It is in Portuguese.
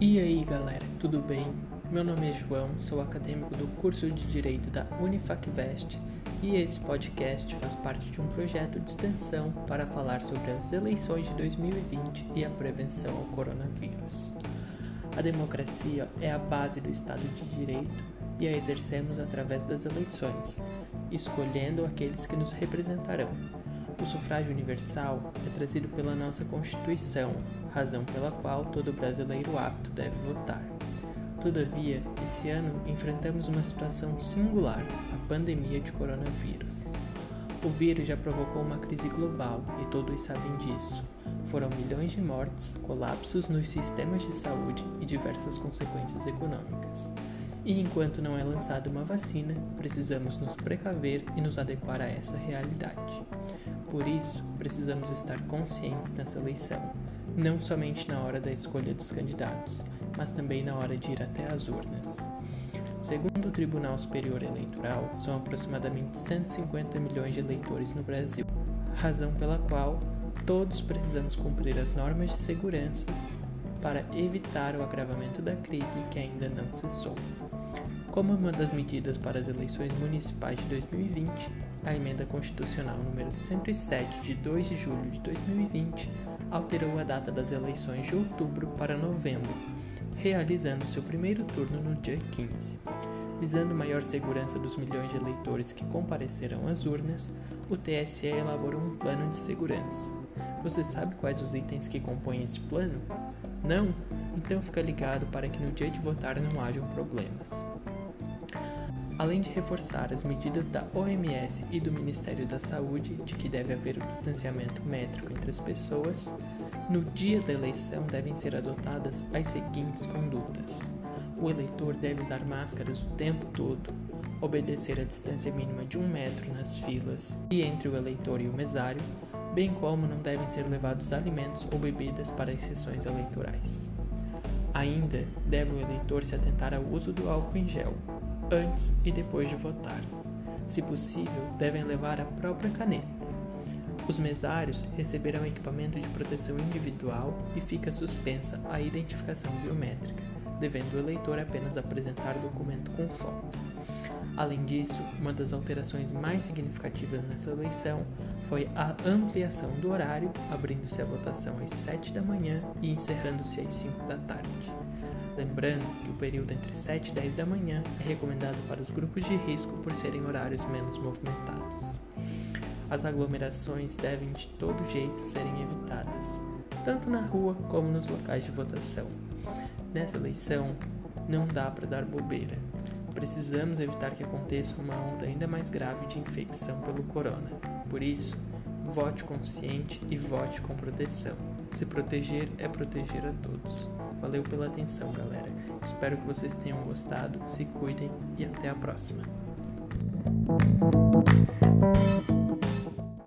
E aí galera, tudo bem? Meu nome é João, sou acadêmico do curso de Direito da Unifacvest e esse podcast faz parte de um projeto de extensão para falar sobre as eleições de 2020 e a prevenção ao coronavírus. A democracia é a base do Estado de Direito e a exercemos através das eleições, escolhendo aqueles que nos representarão. O sufrágio universal é trazido pela nossa Constituição, razão pela qual todo brasileiro apto deve votar. Todavia, esse ano enfrentamos uma situação singular, a pandemia de coronavírus. O vírus já provocou uma crise global e todos sabem disso. Foram milhões de mortes, colapsos nos sistemas de saúde e diversas consequências econômicas. E enquanto não é lançada uma vacina, precisamos nos precaver e nos adequar a essa realidade. Por isso, precisamos estar conscientes nessa eleição, não somente na hora da escolha dos candidatos, mas também na hora de ir até as urnas. Segundo o Tribunal Superior Eleitoral, são aproximadamente 150 milhões de eleitores no Brasil, razão pela qual todos precisamos cumprir as normas de segurança para evitar o agravamento da crise que ainda não cessou. Como uma das medidas para as eleições municipais de 2020, a emenda constitucional número 107 de 2 de julho de 2020 alterou a data das eleições de outubro para novembro, realizando seu primeiro turno no dia 15. Visando maior segurança dos milhões de eleitores que comparecerão às urnas, o TSE elaborou um plano de segurança. Você sabe quais os itens que compõem esse plano? Não? Então fica ligado para que no dia de votar não hajam problemas. Além de reforçar as medidas da OMS e do Ministério da Saúde de que deve haver o distanciamento métrico entre as pessoas, no dia da eleição devem ser adotadas as seguintes condutas: o eleitor deve usar máscaras o tempo todo, obedecer a distância mínima de um metro nas filas e entre o eleitor e o mesário, bem como não devem ser levados alimentos ou bebidas para as sessões eleitorais. Ainda deve o eleitor se atentar ao uso do álcool em gel, antes e depois de votar. Se possível, devem levar a própria caneta. Os mesários receberão equipamento de proteção individual e fica suspensa a identificação biométrica, devendo o eleitor apenas apresentar documento com foto. Além disso, uma das alterações mais significativas nessa eleição foi a ampliação do horário, abrindo-se a votação às 7 da manhã e encerrando-se às 5 da tarde. Lembrando que o período entre 7 e 10 da manhã é recomendado para os grupos de risco por serem horários menos movimentados. As aglomerações devem de todo jeito serem evitadas, tanto na rua como nos locais de votação. Nessa eleição, não dá para dar bobeira. Precisamos evitar que aconteça uma onda ainda mais grave de infecção pelo corona. Por isso, vote consciente e vote com proteção. Se proteger é proteger a todos. Valeu pela atenção, galera. Espero que vocês tenham gostado. Se cuidem e até a próxima.